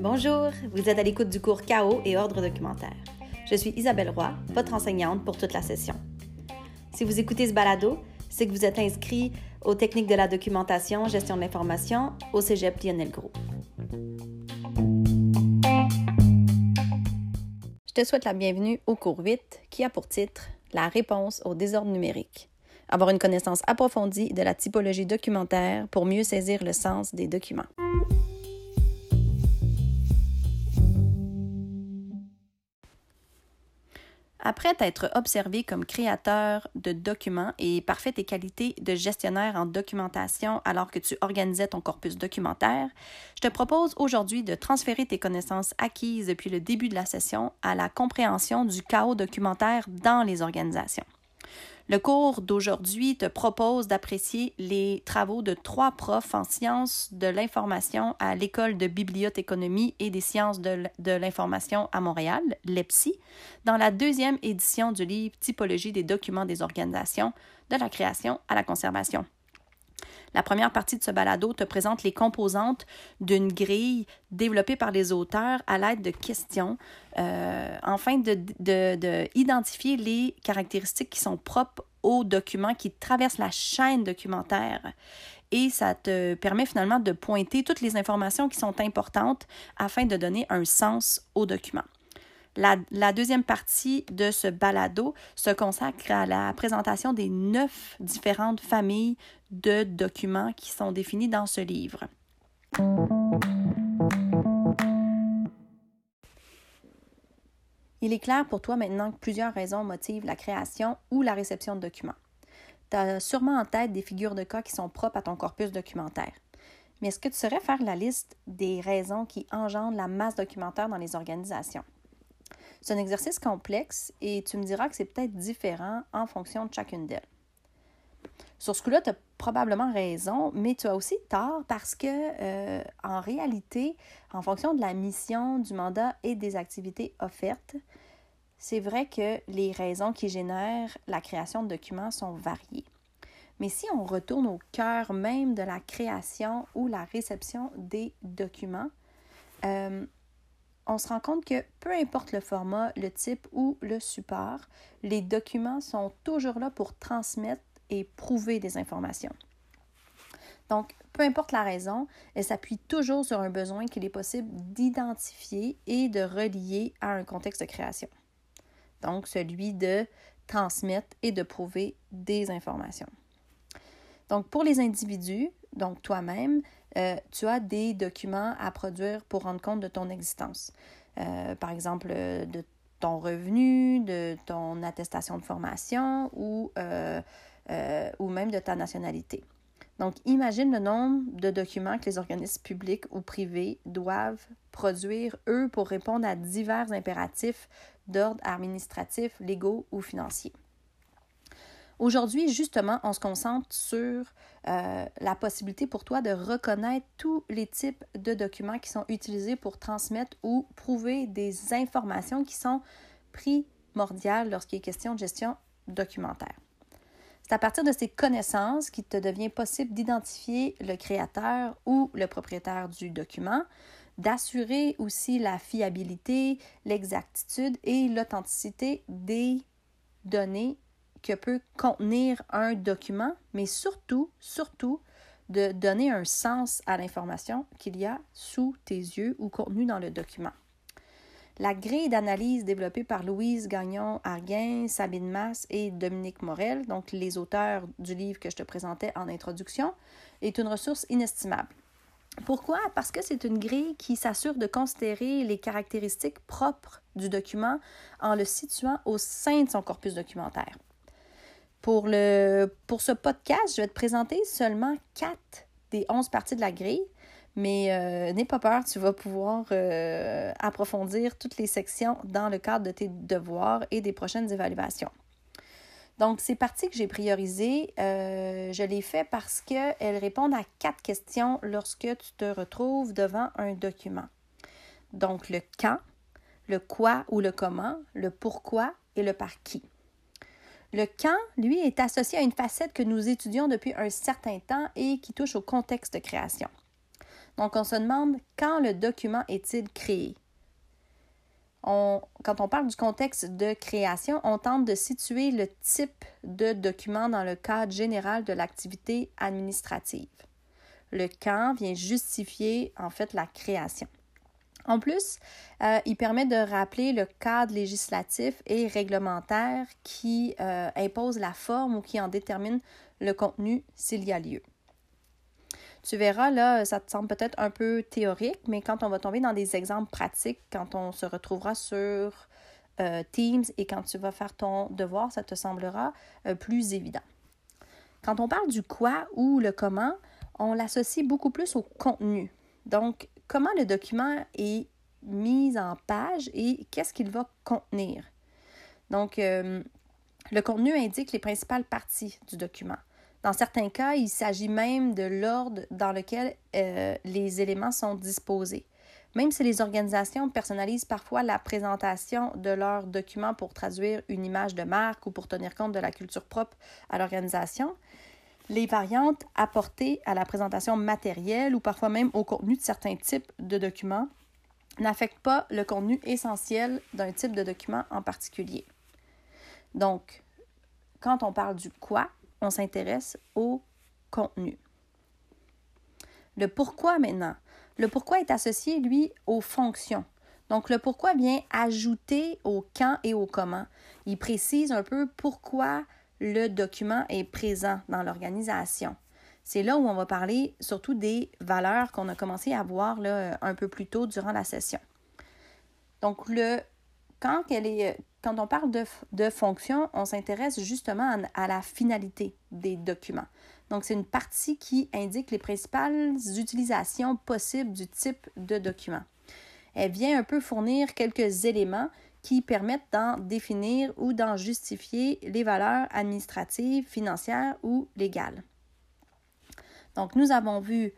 Bonjour, vous êtes à l'écoute du cours Chaos et ordre documentaire. Je suis Isabelle Roy, votre enseignante pour toute la session. Si vous écoutez ce balado, c'est que vous êtes inscrit aux techniques de la documentation, gestion de l'information au Cégep Lionel Gros. Je te souhaite la bienvenue au cours 8 qui a pour titre La réponse au désordre numérique. Avoir une connaissance approfondie de la typologie documentaire pour mieux saisir le sens des documents. Après t'être observé comme créateur de documents et parfait tes qualités de gestionnaire en documentation alors que tu organisais ton corpus documentaire, je te propose aujourd'hui de transférer tes connaissances acquises depuis le début de la session à la compréhension du chaos documentaire dans les organisations. Le cours d'aujourd'hui te propose d'apprécier les travaux de trois profs en sciences de l'information à l'École de bibliothéconomie et des sciences de l'information à Montréal, l'EPSI, dans la deuxième édition du livre Typologie des documents des organisations, de la création à la conservation. La première partie de ce balado te présente les composantes d'une grille développée par les auteurs à l'aide de questions, euh, afin de, les caractéristiques qui sont propres aux documents qui traversent la chaîne documentaire. Et ça te permet finalement de pointer toutes les informations qui sont importantes afin de donner un sens au document. La, deuxième partie de ce balado se consacre à la présentation des neuf différentes familles de documents qui sont définis dans ce livre. Il est clair pour toi maintenant que plusieurs raisons motivent la création ou la réception de documents. Tu as sûrement en tête des figures de cas qui sont propres à ton corpus documentaire. Mais est-ce que tu saurais faire la liste des raisons qui engendrent la masse documentaire dans les organisations? C'est un exercice complexe et tu me diras que c'est peut-être différent en fonction de chacune d'elles. Sur ce coup-là, tu as probablement raison, mais tu as aussi tort parce que, euh, en réalité, en fonction de la mission, du mandat et des activités offertes, c'est vrai que les raisons qui génèrent la création de documents sont variées. Mais si on retourne au cœur même de la création ou la réception des documents, euh, on se rend compte que peu importe le format, le type ou le support, les documents sont toujours là pour transmettre et prouver des informations. Donc, peu importe la raison, elle s'appuie toujours sur un besoin qu'il est possible d'identifier et de relier à un contexte de création. Donc, celui de transmettre et de prouver des informations. Donc, pour les individus, donc toi-même, euh, tu as des documents à produire pour rendre compte de ton existence. Euh, par exemple, de ton revenu, de ton attestation de formation euh, ou même de ta nationalité. Donc, imagine le nombre de documents que les organismes publics ou privés doivent produire, eux, pour répondre à divers impératifs d'ordre administratif, légaux ou financiers. Aujourd'hui, justement, on se concentre sur euh, la possibilité pour toi de reconnaître tous les types de documents qui sont utilisés pour transmettre ou prouver des informations qui sont primordiales lorsqu'il est question de gestion documentaire. C'est à partir de ces connaissances qu'il te devient possible d'identifier le créateur ou le propriétaire du document, d'assurer aussi la fiabilité, l'exactitude et l'authenticité des données que peut contenir un document, mais surtout, surtout, de donner un sens à l'information qu'il y a sous tes yeux ou contenue dans le document. La grille d'analyse développée par Louise Gagnon-Arguin, Sabine Masse et Dominique Morel, donc les auteurs du livre que je te présentais en introduction, est une ressource inestimable. Pourquoi? Parce que c'est une grille qui s'assure de considérer les caractéristiques propres du document en le situant au sein de son corpus documentaire. Pour, ce podcast, je vais te présenter seulement quatre des onze parties de la grille, mais euh, n'aie pas peur, tu vas pouvoir euh, approfondir toutes les sections dans le cadre de tes devoirs et des prochaines évaluations. Donc, ces parties que j'ai priorisées, euh, je les fais parce qu'elles répondent à quatre questions lorsque tu te retrouves devant un document. Donc, le quand, le quoi ou le comment, le pourquoi et le par qui. Le quand, lui, est associé à une facette que nous étudions depuis un certain temps et qui touche au contexte de création. Donc, on se demande quand le document est-il créé? Quand on parle du contexte de création, on tente de situer le type de document dans le cadre général de l'activité administrative. Le quand vient justifier en fait la création. En plus, euh, il permet de rappeler le cadre législatif et réglementaire qui euh, impose la forme ou qui en détermine le contenu s'il y a lieu. Tu verras, là, ça te semble peut-être un peu théorique, mais quand on va tomber dans des exemples pratiques, quand on se retrouvera sur euh, Teams et quand tu vas faire ton devoir, ça te semblera plus évident. Quand on parle du quoi ou le comment, on l'associe beaucoup plus au contenu. Donc, comment le document est mis en page et qu'est-ce qu'il va contenir? Donc, euh, le contenu indique les principales parties du document. Dans certains cas, il s'agit même de l'ordre dans lequel euh, les éléments sont disposés. Même si les organisations personnalisent parfois la présentation de leurs documents pour traduire une image de marque ou pour tenir compte de la culture propre à l'organisation, les variantes apportées à la présentation matérielle ou parfois même au contenu de certains types de documents n'affectent pas le contenu essentiel d'un type de document en particulier. Donc, quand on parle du quoi, on s'intéresse au contenu. Le pourquoi maintenant? Le pourquoi est associé, lui, aux fonctions. Donc, le pourquoi vient ajouter au quand et au comment. Il précise un peu pourquoi le document est présent dans l'organisation. C'est là où on va parler surtout des valeurs qu'on a commencé à voir un peu plus tôt durant la session. Donc, le, quand, est, quand on parle de, de fonction, on s'intéresse justement à, la finalité des documents. Donc, c'est une partie qui indique les principales utilisations possibles du type de document. Elle vient un peu fournir quelques éléments qui permettent d'en définir ou d'en justifier les valeurs administratives, financières ou légales. Donc, nous avons vu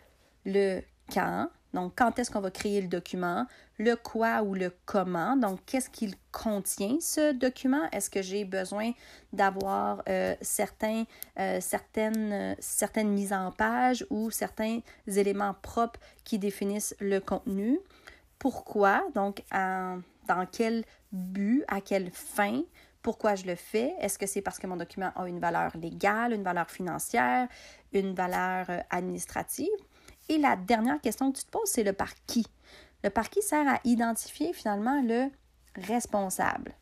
le quand, donc quand est-ce qu'on va créer le document, le quoi ou le comment, donc qu'est-ce qu'il contient ce document, est-ce que j'ai besoin d'avoir euh, certains, euh, certaines, mises en page ou certains éléments propres qui définissent le contenu, pourquoi, donc dans quel but, à quelle fin, pourquoi je le fais? Est-ce que c'est parce que mon document a une valeur légale, une valeur financière, une valeur euh, administrative? Et la dernière question que tu te poses, c'est le par qui? Le par qui sert à identifier finalement le responsable.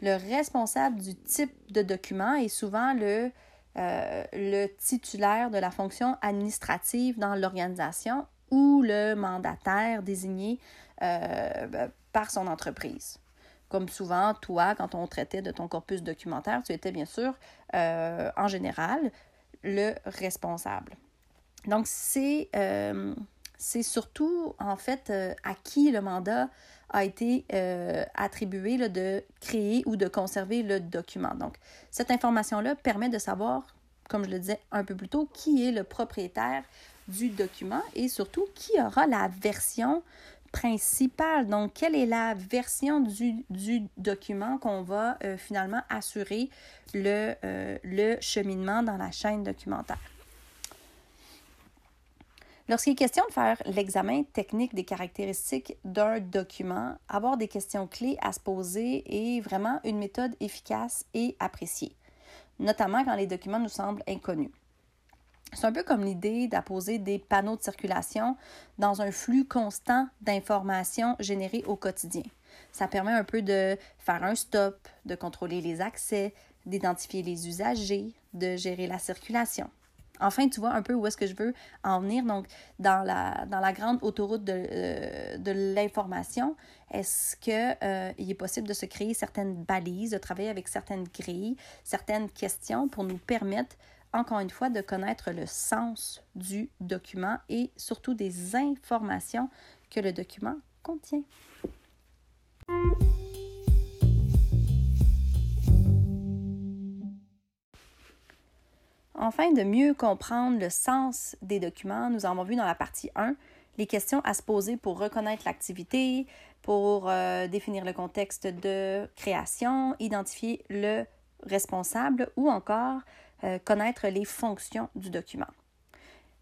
Le responsable du type de document est souvent le, euh, titulaire de la fonction administrative dans l'organisation ou le mandataire désigné euh, par son entreprise. Comme souvent, toi, quand on traitait de ton corpus documentaire, tu étais bien sûr, euh, en général, le responsable. Donc, c'est euh, surtout, en fait, euh, à qui le mandat a été attribué de créer ou de conserver le document. Donc, cette information-là permet de savoir, comme je le disais un peu plus tôt, qui est le propriétaire du document et surtout qui aura la version principale. Donc, quelle est la version du, document qu'on va euh, finalement assurer le, euh, le cheminement dans la chaîne documentaire? Lorsqu'il est question de faire l'examen technique des caractéristiques d'un document, avoir des questions clés à se poser est vraiment une méthode efficace et appréciée, notamment quand les documents nous semblent inconnus. C'est un peu comme l'idée d'apposer des panneaux de circulation dans un flux constant d'informations générées au quotidien. Ça permet un peu de faire un stop, de contrôler les accès, d'identifier les usagers, de gérer la circulation. Enfin, tu vois un peu où est-ce que je veux en venir. Donc, dans la, grande autoroute de, euh, l'information, est-ce qu'il euh, est possible de se créer certaines balises, de travailler avec certaines grilles, certaines questions pour nous permettre encore une fois, de connaître le sens du document et surtout des informations que le document contient? Enfin, de mieux comprendre le sens des documents, nous avons vu dans la partie 1 les questions à se poser pour reconnaître l'activité, pour euh, définir le contexte de création, identifier le responsable ou encore euh, connaître les fonctions du document.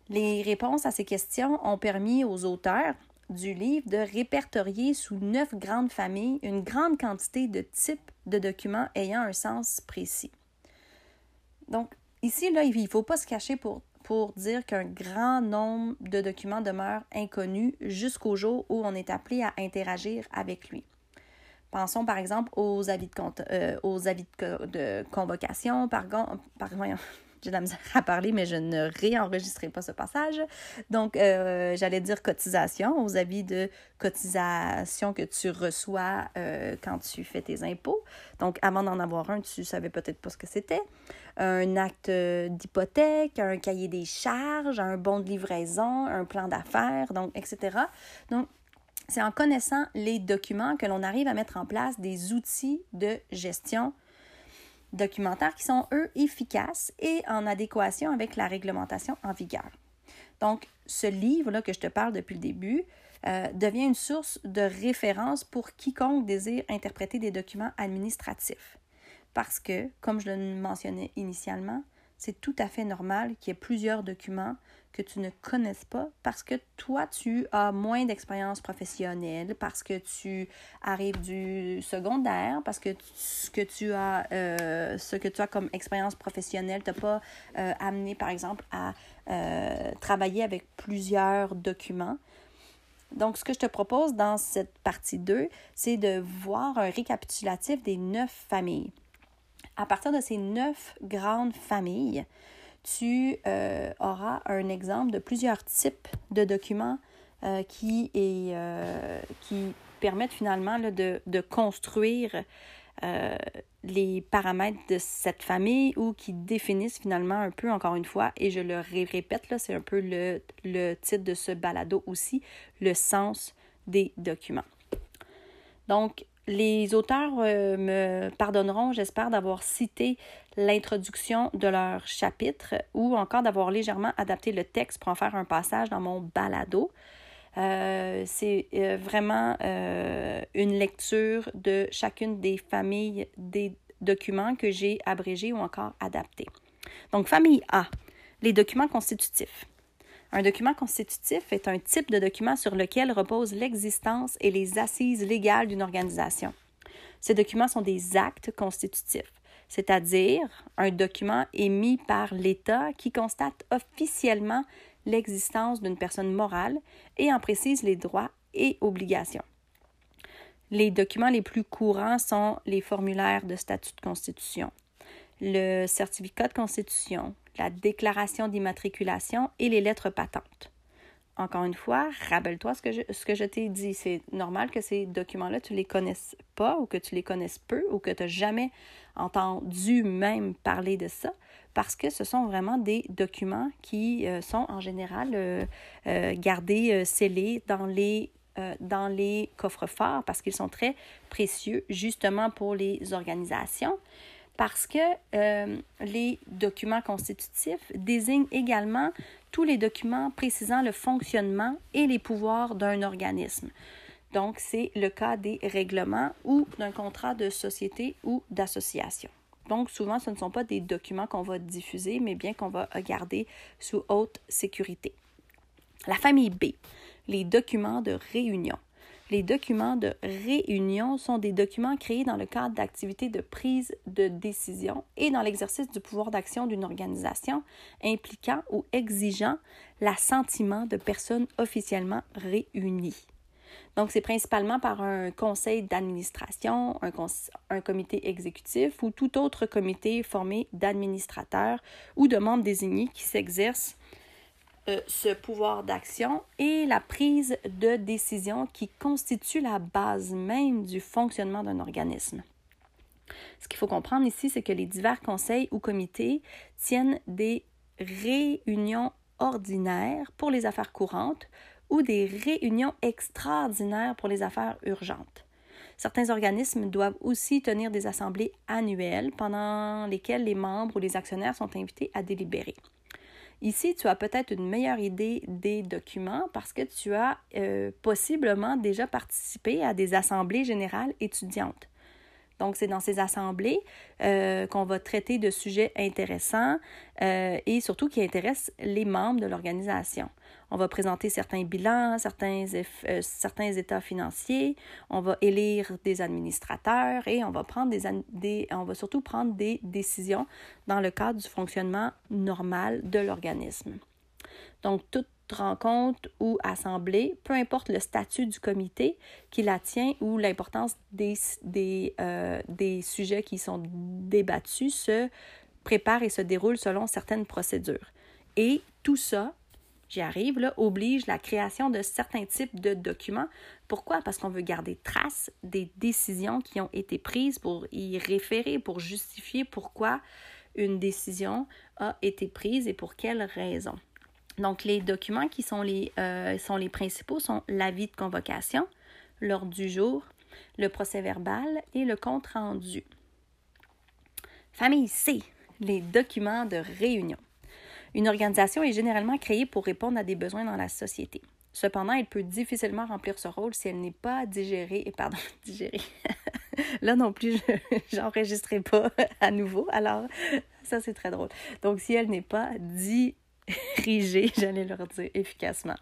Les réponses à ces questions ont permis aux auteurs du livre de répertorier sous neuf grandes familles une grande quantité de types de documents ayant un sens précis. Ici, là, il ne faut pas se cacher pour, dire qu'un grand nombre de documents demeurent inconnus jusqu'au jour où on est appelé à interagir avec lui. Pensons par exemple aux avis de, compte, euh, aux avis de, convocation, par, par, j'ai de la misère à parler, mais je ne réenregistrerai pas ce passage. Donc, euh, j'allais dire cotisation, aux avis de cotisation que tu reçois euh, quand tu fais tes impôts. Donc, avant d'en avoir un, tu savais peut-être pas ce que c'était. Un acte d'hypothèque, un cahier des charges, un bon de livraison, un plan d'affaires, donc, etc. Donc, c'est en connaissant les documents que l'on arrive à mettre en place des outils de gestion documentaires qui sont, eux, efficaces et en adéquation avec la réglementation en vigueur. Donc, ce livre-là que je te parle depuis le début euh, devient une source de référence pour quiconque désire interpréter des documents administratifs. Parce que, comme je le mentionnais initialement, c'est tout à fait normal qu'il y ait plusieurs documents que tu ne connaisses pas parce que toi, tu as moins d'expérience professionnelle, parce que tu arrives du secondaire, parce que ce que tu as, euh, ce que tu as comme expérience professionnelle t'a pas euh, amené, par exemple, à euh, travailler avec plusieurs documents. Donc, ce que je te propose dans cette partie 2, c'est de voir un récapitulatif des neuf familles. À partir de ces neuf grandes familles, tu euh, auras un exemple de plusieurs types de documents euh, qui, euh, qui permettent finalement de, de, construire les paramètres de cette famille ou qui définissent finalement un peu, encore une fois, et je le répète, là, c'est un peu le, le titre de ce balado aussi, le sens des documents. Donc, les auteurs euh, me pardonneront, j'espère, d'avoir cité l'introduction de leur chapitre ou encore d'avoir légèrement adapté le texte pour en faire un passage dans mon balado. Euh, c'est euh, vraiment une lecture de chacune des familles des documents que j'ai abrégés ou encore adaptés. Donc, famille A, les documents constitutifs. Un document constitutif est un type de document sur lequel repose l'existence et les assises légales d'une organisation. Ces documents sont des actes constitutifs, c'est-à-dire un document émis par l'État qui constate officiellement l'existence d'une personne morale et en précise les droits et obligations. Les documents les plus courants sont les formulaires de statut de constitution, le certificat de constitution, la déclaration d'immatriculation et les lettres patentes. Encore une fois, rappelle-toi ce que je, t'ai dit. C'est normal que ces documents-là, tu les connaisses pas ou que tu les connaisses peu ou que tu n'as jamais entendu même parler de ça parce que ce sont vraiment des documents qui euh, sont en général euh, euh, gardés, scellés dans les dans les coffres forts parce qu'ils sont très précieux justement pour les organisations parce que euh, les documents constitutifs désignent également tous les documents précisant le fonctionnement et les pouvoirs d'un organisme. Donc, c'est le cas des règlements ou d'un contrat de société ou d'association. Donc, souvent, ce ne sont pas des documents qu'on va diffuser, mais bien qu'on va garder sous haute sécurité. La famille B, les documents de réunion. Les documents de réunion sont des documents créés dans le cadre d'activités de prise de décision et dans l'exercice du pouvoir d'action d'une organisation impliquant ou exigeant l'assentiment de personnes officiellement réunies. Donc, c'est principalement par un conseil d'administration, un, comité exécutif ou tout autre comité formé d'administrateurs ou de membres désignés qui s'exercent euh, ce pouvoir d'action et la prise de décision qui constitue la base même du fonctionnement d'un organisme. Ce qu'il faut comprendre ici, c'est que les divers conseils ou comités tiennent des réunions ordinaires pour les affaires courantes ou des réunions extraordinaires pour les affaires urgentes. Certains organismes doivent aussi tenir des assemblées annuelles pendant lesquelles les membres ou les actionnaires sont invités à délibérer. Ici, tu as peut-être une meilleure idée des documents parce que tu as euh, possiblement déjà participé à des assemblées générales étudiantes. Donc, c'est dans ces assemblées euh, qu'on va traiter de sujets intéressants euh, et surtout qui intéressent les membres de l'organisation. On va présenter certains bilans, certains, euh, certains états financiers, on va élire des administrateurs et on va, prendre des, on va surtout prendre des décisions dans le cadre du fonctionnement normal de l'organisme. Donc, toute rencontre ou assemblée, peu importe le statut du comité qui la tient ou l'importance des, des, euh, des sujets qui sont débattus, se prépare et se déroule selon certaines procédures. Et tout ça, j'y arrive, là, oblige la création de certains types de documents. Pourquoi? Parce qu'on veut garder trace des décisions qui ont été prises pour y référer, pour justifier pourquoi une décision a été prise et pour quelles raisons. Donc, les documents qui sont les, euh, sont les principaux sont l'avis de convocation, l'ordre du jour, le procès verbal et le compte rendu. Famille C, les documents de réunion. Une organisation est généralement créée pour répondre à des besoins dans la société. Cependant, elle peut difficilement remplir ce rôle si elle n'est pas digérée, et pardon, digérée. Là non plus, j'enregistrerai pas à nouveau. Alors, ça c'est très drôle. Donc, si elle n'est pas dit diriger, j'allais leur dire efficacement.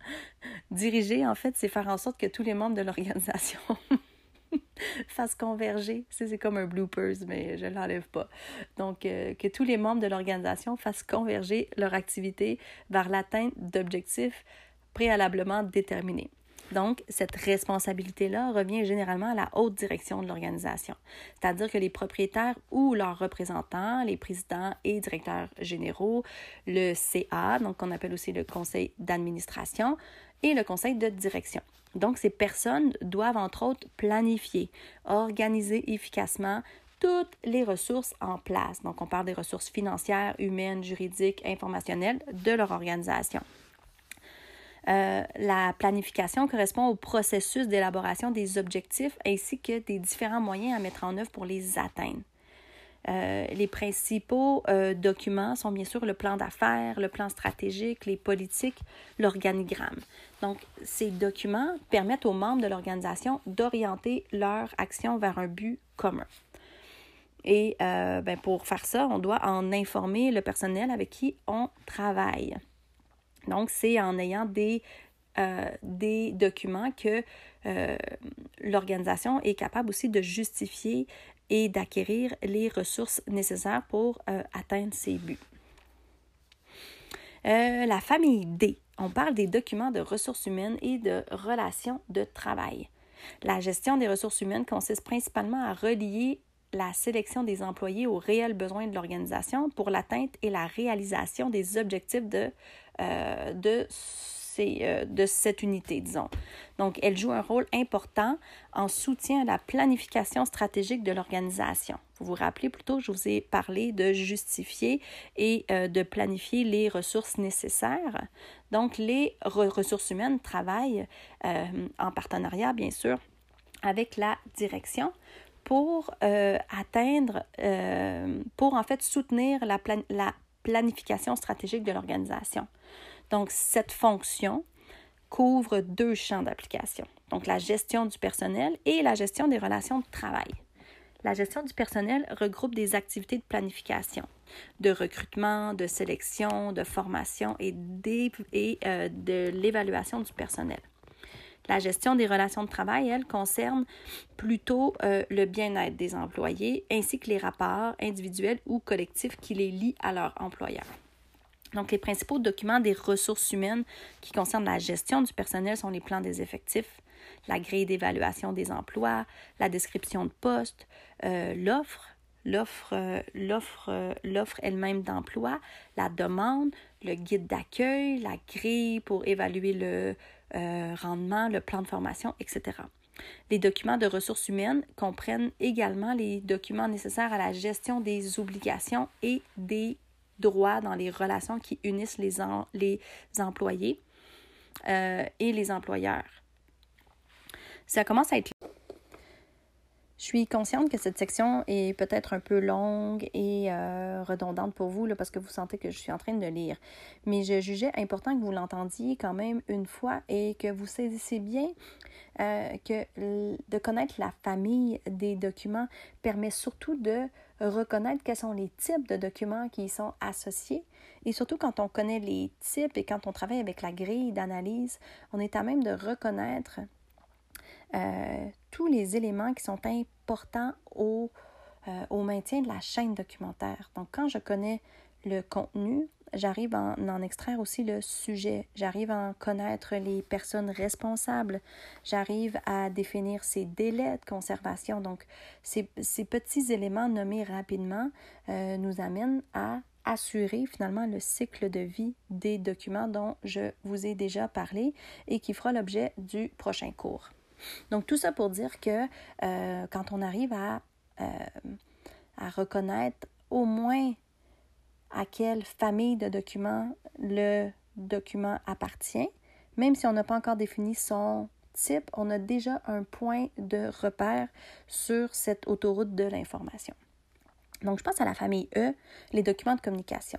Diriger, en fait, c'est faire en sorte que tous les membres de l'organisation fassent converger. C'est comme un bloopers, mais je ne l'enlève pas. Donc, euh, que tous les membres de l'organisation fassent converger leur activité vers l'atteinte d'objectifs préalablement déterminés. Donc, cette responsabilité-là revient généralement à la haute direction de l'organisation, c'est-à-dire que les propriétaires ou leurs représentants, les présidents et directeurs généraux, le CA, donc qu'on appelle aussi le conseil d'administration, et le conseil de direction. Donc, ces personnes doivent, entre autres, planifier, organiser efficacement toutes les ressources en place. Donc, on parle des ressources financières, humaines, juridiques, informationnelles de leur organisation. Euh, la planification correspond au processus d'élaboration des objectifs ainsi que des différents moyens à mettre en œuvre pour les atteindre. Euh, les principaux euh, documents sont bien sûr le plan d'affaires, le plan stratégique, les politiques, l'organigramme. Donc, ces documents permettent aux membres de l'organisation d'orienter leur action vers un but commun. Et ben, pour faire ça, on doit en informer le personnel avec qui on travaille. Donc, c'est en ayant des, euh, des documents que euh, l'organisation est capable aussi de justifier et d'acquérir les ressources nécessaires pour euh, atteindre ses buts. la famille D, on parle des documents de ressources humaines et de relations de travail. La gestion des ressources humaines consiste principalement à relier la sélection des employés aux réels besoins de l'organisation pour l'atteinte et la réalisation des objectifs de, euh, de, euh, de cette unité, disons. Donc, elle joue un rôle important en soutien à la planification stratégique de l'organisation. Vous vous rappelez plutôt, je vous ai parlé de justifier et euh, de planifier les ressources nécessaires. Donc, les ressources humaines travaillent en partenariat, bien sûr, avec la direction pour euh, atteindre, euh, pour en fait soutenir la, la planification stratégique de l'organisation. Donc, cette fonction couvre deux champs d'application, donc la gestion du personnel et la gestion des relations de travail. La gestion du personnel regroupe des activités de planification, de recrutement, de sélection, de formation et, et euh, de l'évaluation du personnel. La gestion des relations de travail, elle, concerne plutôt euh, le bien-être des employés ainsi que les rapports individuels ou collectifs qui les lient à leur employeur. Donc, les principaux documents des ressources humaines qui concernent la gestion du personnel sont les plans des effectifs, la grille d'évaluation des emplois, la description de poste, euh, l'offre, l'offre, euh, l'offre, l'offre elle-même d'emploi, la demande, le guide d'accueil, la grille pour évaluer le, euh, rendement, le plan de formation, etc. Les documents de ressources humaines comprennent également les documents nécessaires à la gestion des obligations et des droits dans les relations qui unissent les, employés euh, et les employeurs. Ça commence à être Je suis consciente que cette section est peut-être un peu longue et euh, redondante pour vous là, parce que vous sentez que je suis en train de lire. Mais je jugeais important que vous l'entendiez quand même une fois et que vous saisissiez bien euh, que de connaître la famille des documents permet surtout de reconnaître quels sont les types de documents qui y sont associés. Et surtout quand on connaît les types et quand on travaille avec la grille d'analyse, on est à même de reconnaître euh, tous les éléments qui sont importants au, euh, au, maintien de la chaîne documentaire. Donc, quand je connais le contenu, j'arrive à en, extraire aussi le sujet, j'arrive à en connaître les personnes responsables, j'arrive à définir ces délais de conservation. Donc, ces, ces petits éléments nommés rapidement euh, nous amènent à assurer finalement le cycle de vie des documents dont je vous ai déjà parlé et qui fera l'objet du prochain cours. Donc, tout ça pour dire que euh, quand on arrive à, euh, à reconnaître au moins à quelle famille de documents le document appartient, même si on n'a pas encore défini son type, on a déjà un point de repère sur cette autoroute de l'information. Donc, je pense à la famille E, les documents de communication.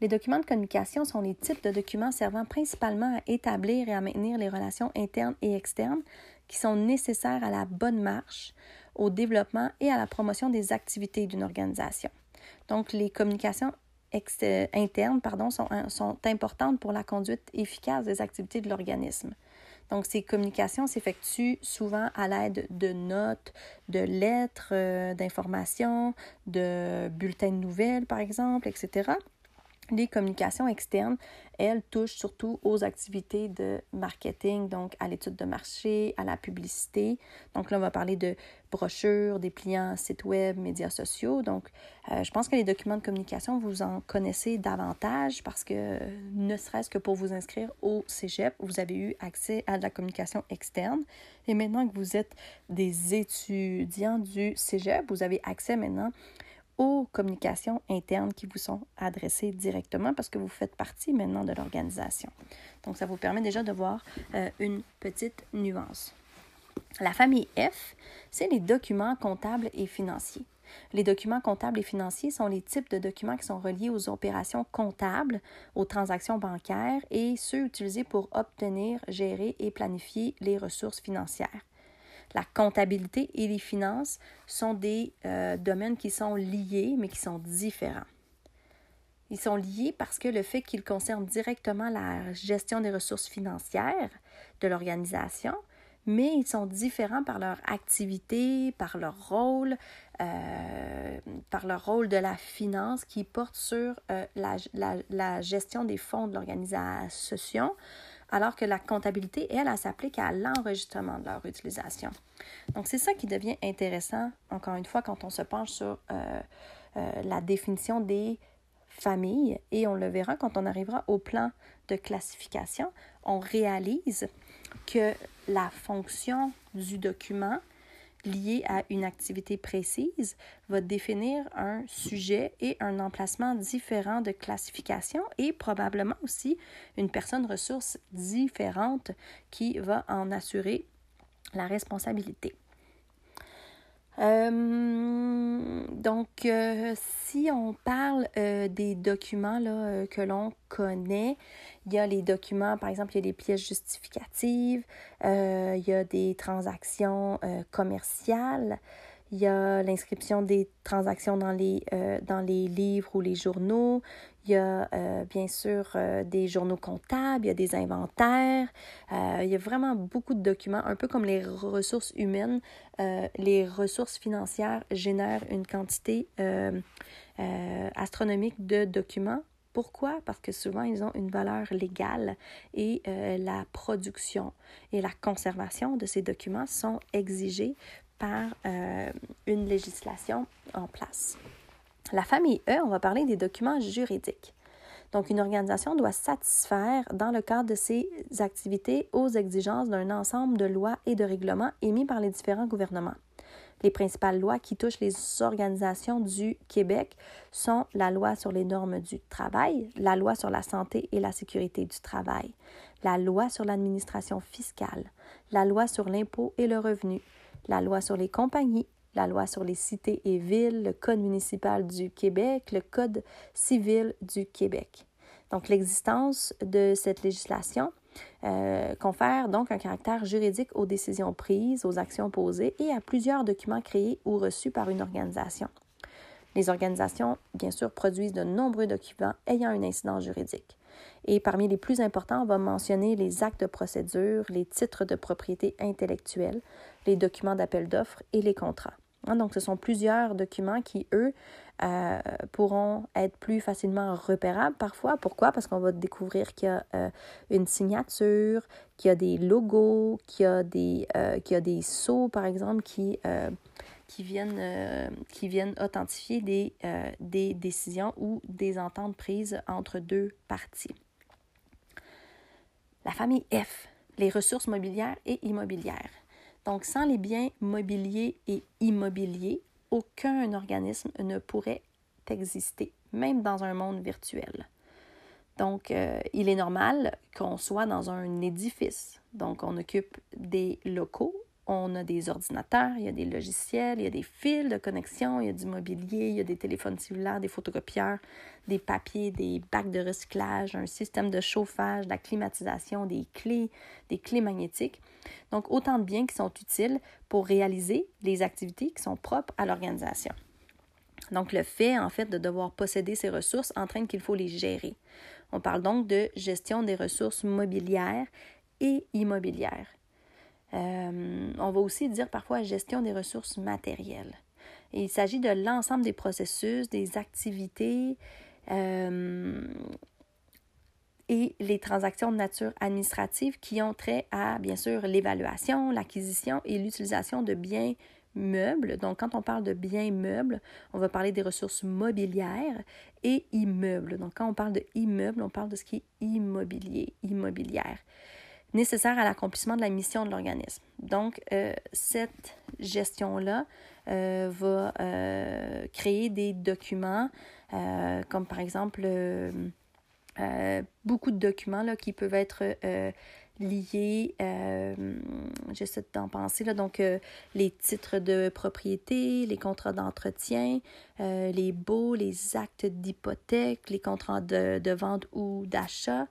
Les documents de communication sont les types de documents servant principalement à établir et à maintenir les relations internes et externes qui sont nécessaires à la bonne marche, au développement et à la promotion des activités d'une organisation. Donc, les communications internes pardon, sont, sont importantes pour la conduite efficace des activités de l'organisme. Donc, ces communications s'effectuent souvent à l'aide de notes, de lettres, euh, d'informations, de bulletins de nouvelles, par exemple, etc. Les communications externes, elles touchent surtout aux activités de marketing, donc à l'étude de marché, à la publicité. Donc là, on va parler de brochures, dépliants, sites web, médias sociaux. Donc, euh, je pense que les documents de communication, vous en connaissez davantage parce que ne serait-ce que pour vous inscrire au Cégep, vous avez eu accès à de la communication externe. Et maintenant que vous êtes des étudiants du Cégep, vous avez accès maintenant aux communications internes qui vous sont adressées directement parce que vous faites partie maintenant de l'organisation. Donc, ça vous permet déjà de voir euh, une petite nuance. La famille F, c'est les documents comptables et financiers. Les documents comptables et financiers sont les types de documents qui sont reliés aux opérations comptables, aux transactions bancaires et ceux utilisés pour obtenir, gérer et planifier les ressources financières la comptabilité et les finances sont des euh, domaines qui sont liés, mais qui sont différents. Ils sont liés parce que le fait qu'ils concernent directement la gestion des ressources financières de l'organisation, mais ils sont différents par leur activité, par leur rôle, euh, par leur rôle de la finance qui porte sur euh, la, la, gestion des fonds de l'organisation, alors que la comptabilité, elle, elle, s'applique à l'enregistrement de leur utilisation. Donc, c'est ça qui devient intéressant, encore une fois, quand on se penche sur euh, euh, la définition des familles, et on le verra quand on arrivera au plan de classification, on réalise que la fonction du document lié à une activité précise va définir un sujet et un emplacement différent de classification et probablement aussi une personne ressource différente qui va en assurer la responsabilité. Euh, donc, euh, si on parle euh, des documents là, que l'on connaît, il y a les documents, par exemple, il y a les pièces justificatives, il y a des transactions commerciales, il y a l'inscription des transactions dans les, dans les livres ou les journaux, il y a euh, bien sûr euh, des journaux comptables, il y a des inventaires, euh, il y a vraiment beaucoup de documents, un peu comme les ressources humaines. les ressources financières génèrent une quantité astronomique de documents. Pourquoi? Parce que souvent, ils ont une valeur légale et la production et la conservation de ces documents sont exigés par une législation en place. La famille E, on va parler des documents juridiques. Donc, une organisation doit satisfaire, dans le cadre de ses activités, aux exigences d'un ensemble de lois et de règlements émis par les différents gouvernements. Les principales lois qui touchent les organisations du Québec sont la loi sur les normes du travail, la loi sur la santé et la sécurité du travail, la loi sur l'administration fiscale, la loi sur l'impôt et le revenu, la loi sur les compagnies, la loi sur les cités et villes, le Code municipal du Québec, le Code civil du Québec. Donc, l'existence de cette législation euh, confère donc un caractère juridique aux décisions prises, aux actions posées et à plusieurs documents créés ou reçus par une organisation. Les organisations, bien sûr, produisent de nombreux documents ayant une incidence juridique. Et parmi les plus importants, on va mentionner les actes de procédure, les titres de propriété intellectuelle, les documents d'appel d'offres et les contrats. Hein, donc, ce sont plusieurs documents qui, eux, euh, pourront être plus facilement repérables parfois. Pourquoi? Parce qu'on va découvrir qu'il y a euh, une signature, qu'il y a des logos, qu'il y a des, euh, qu'il y a des sceaux, par exemple, qui, qui, viennent, qui viennent authentifier des, des décisions ou des ententes prises entre deux parties. La famille F, les ressources mobilières et immobilières. Donc, sans les biens mobiliers et immobiliers, aucun organisme ne pourrait exister, même dans un monde virtuel. Donc, euh, il est normal qu'on soit dans un édifice. Donc, on occupe des locaux on a des ordinateurs, il y a des logiciels, il y a des fils de connexion, il y a du mobilier, il y a des téléphones cellulaires, des photocopieurs, des papiers, des bacs de recyclage, un système de chauffage, de la climatisation, des clés, des clés magnétiques. Donc, autant de biens qui sont utiles pour réaliser les activités qui sont propres à l'organisation. Donc, le fait, en fait, de devoir posséder ces ressources entraîne qu'il faut les gérer. On parle donc de gestion des ressources mobilières et immobilières. Euh, on va aussi dire parfois gestion des ressources matérielles. il s'agit de l'ensemble des processus, des activités euh, et les transactions de nature administrative qui ont trait à, bien sûr, l'évaluation, l'acquisition et l'utilisation de biens meubles. Donc, quand on parle de biens meubles, on va parler des ressources mobilières et immeubles. Donc, quand on parle de immeubles, on parle de ce qui est immobilier, immobilière nécessaire à l'accomplissement de la mission de l'organisme. Donc, euh, cette gestion-là euh, va euh, créer des documents, comme par exemple beaucoup de documents là, qui peuvent être liés, j'essaie d'en penser, là, donc les titres de propriété, les contrats d'entretien, les baux, les actes d'hypothèque, les contrats de vente ou d'achat,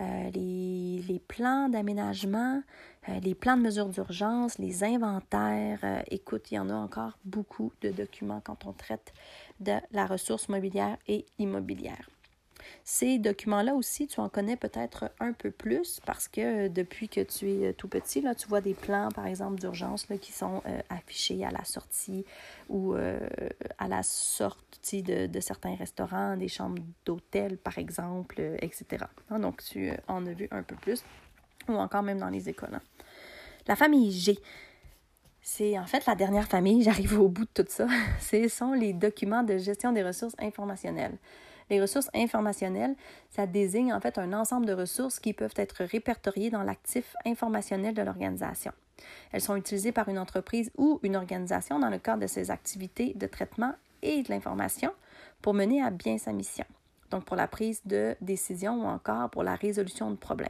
euh, les, plans d'aménagement, euh, les plans de mesure d'urgence, les inventaires. Euh, écoute, il y en a encore beaucoup de documents quand on traite de la ressource mobilière et immobilière. Ces documents-là aussi, tu en connais peut-être un peu plus parce que depuis que tu es tout petit, là, tu vois des plans, par exemple, d'urgence qui sont affichés à la sortie ou à la sortie de, certains restaurants, des chambres d'hôtel, par exemple, etc. Hein, donc, tu en as vu un peu plus ou encore même dans les écoles. Hein. La famille G. C'est en fait la dernière famille, j'arrive au bout de tout ça. Ce sont les documents de gestion des ressources informationnelles. Les ressources informationnelles, ça désigne en fait un ensemble de ressources qui peuvent être répertoriées dans l'actif informationnel de l'organisation. Elles sont utilisées par une entreprise ou une organisation dans le cadre de ses activités de traitement et de l'information pour mener à bien sa mission, donc pour la prise de décision ou encore pour la résolution de problèmes.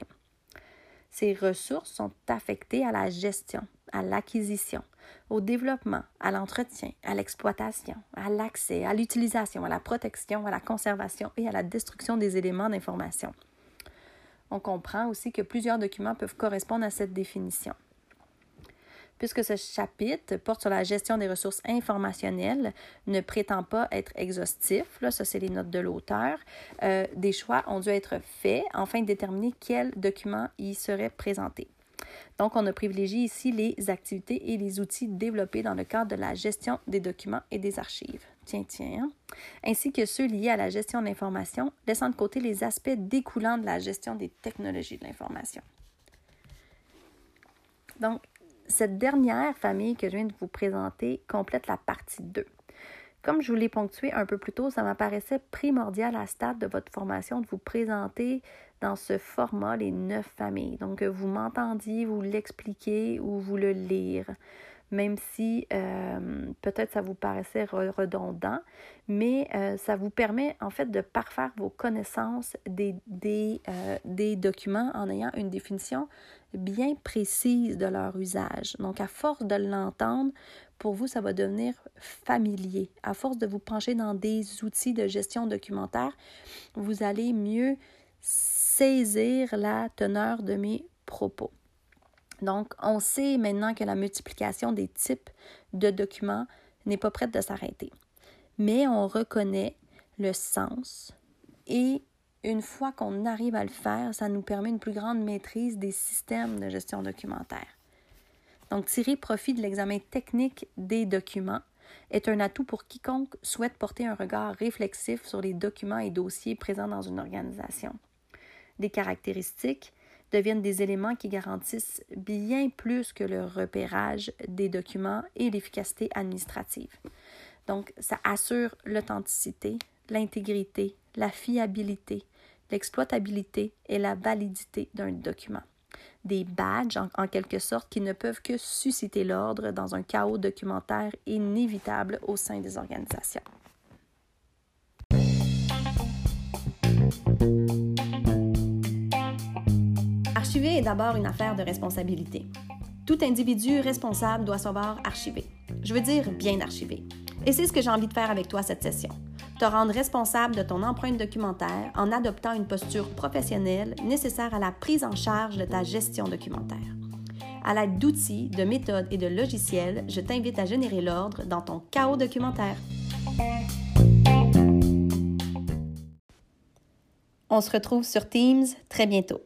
Ces ressources sont affectées à la gestion, à l'acquisition, au développement, à l'entretien, à l'exploitation, à l'accès, à l'utilisation, à la protection, à la conservation et à la destruction des éléments d'information. On comprend aussi que plusieurs documents peuvent correspondre à cette définition. Puisque ce chapitre porte sur la gestion des ressources informationnelles, ne prétend pas être exhaustif, là, ça c'est les notes de l'auteur, euh, des choix ont dû être faits afin de déterminer quels documents y seraient présentés. Donc, on a privilégié ici les activités et les outils développés dans le cadre de la gestion des documents et des archives. Tiens, tiens. Ainsi que ceux liés à la gestion de l'information, laissant de côté les aspects découlant de la gestion des technologies de l'information. Donc, cette dernière famille que je viens de vous présenter complète la partie 2. Comme je vous l'ai ponctué un peu plus tôt, ça m'apparaissait primordial à ce stade de votre formation de vous présenter dans ce format les neuf familles. Donc, que vous m'entendiez, vous l'expliquer ou vous le lire. même si euh, peut-être ça vous paraissait redondant, mais euh, ça vous permet en fait de parfaire vos connaissances des, des, euh, des documents en ayant une définition bien précise de leur usage. Donc, à force de l'entendre, pour vous, ça va devenir familier. À force de vous pencher dans des outils de gestion documentaire, vous allez mieux saisir la teneur de mes propos. Donc, on sait maintenant que la multiplication des types de documents n'est pas prête de s'arrêter. Mais on reconnaît le sens et une fois qu'on arrive à le faire, ça nous permet une plus grande maîtrise des systèmes de gestion documentaire. Donc, tirer profit de l'examen technique des documents est un atout pour quiconque souhaite porter un regard réflexif sur les documents et dossiers présents dans une organisation. Des caractéristiques deviennent des éléments qui garantissent bien plus que le repérage des documents et l'efficacité administrative. Donc, ça assure l'authenticité, l'intégrité, la fiabilité, l'exploitabilité et la validité d'un document. Des badges, en, quelque sorte, qui ne peuvent que susciter l'ordre dans un chaos documentaire inévitable au sein des organisations. Archiver est d'abord une affaire de responsabilité. Tout individu responsable doit savoir archiver. Je veux dire bien archiver. Et c'est ce que j'ai envie de faire avec toi cette session. Te rendre responsable de ton empreinte documentaire en adoptant une posture professionnelle nécessaire à la prise en charge de ta gestion documentaire. À l'aide d'outils, de méthodes et de logiciels, je t'invite à générer l'ordre dans ton chaos documentaire. On se retrouve sur Teams très bientôt.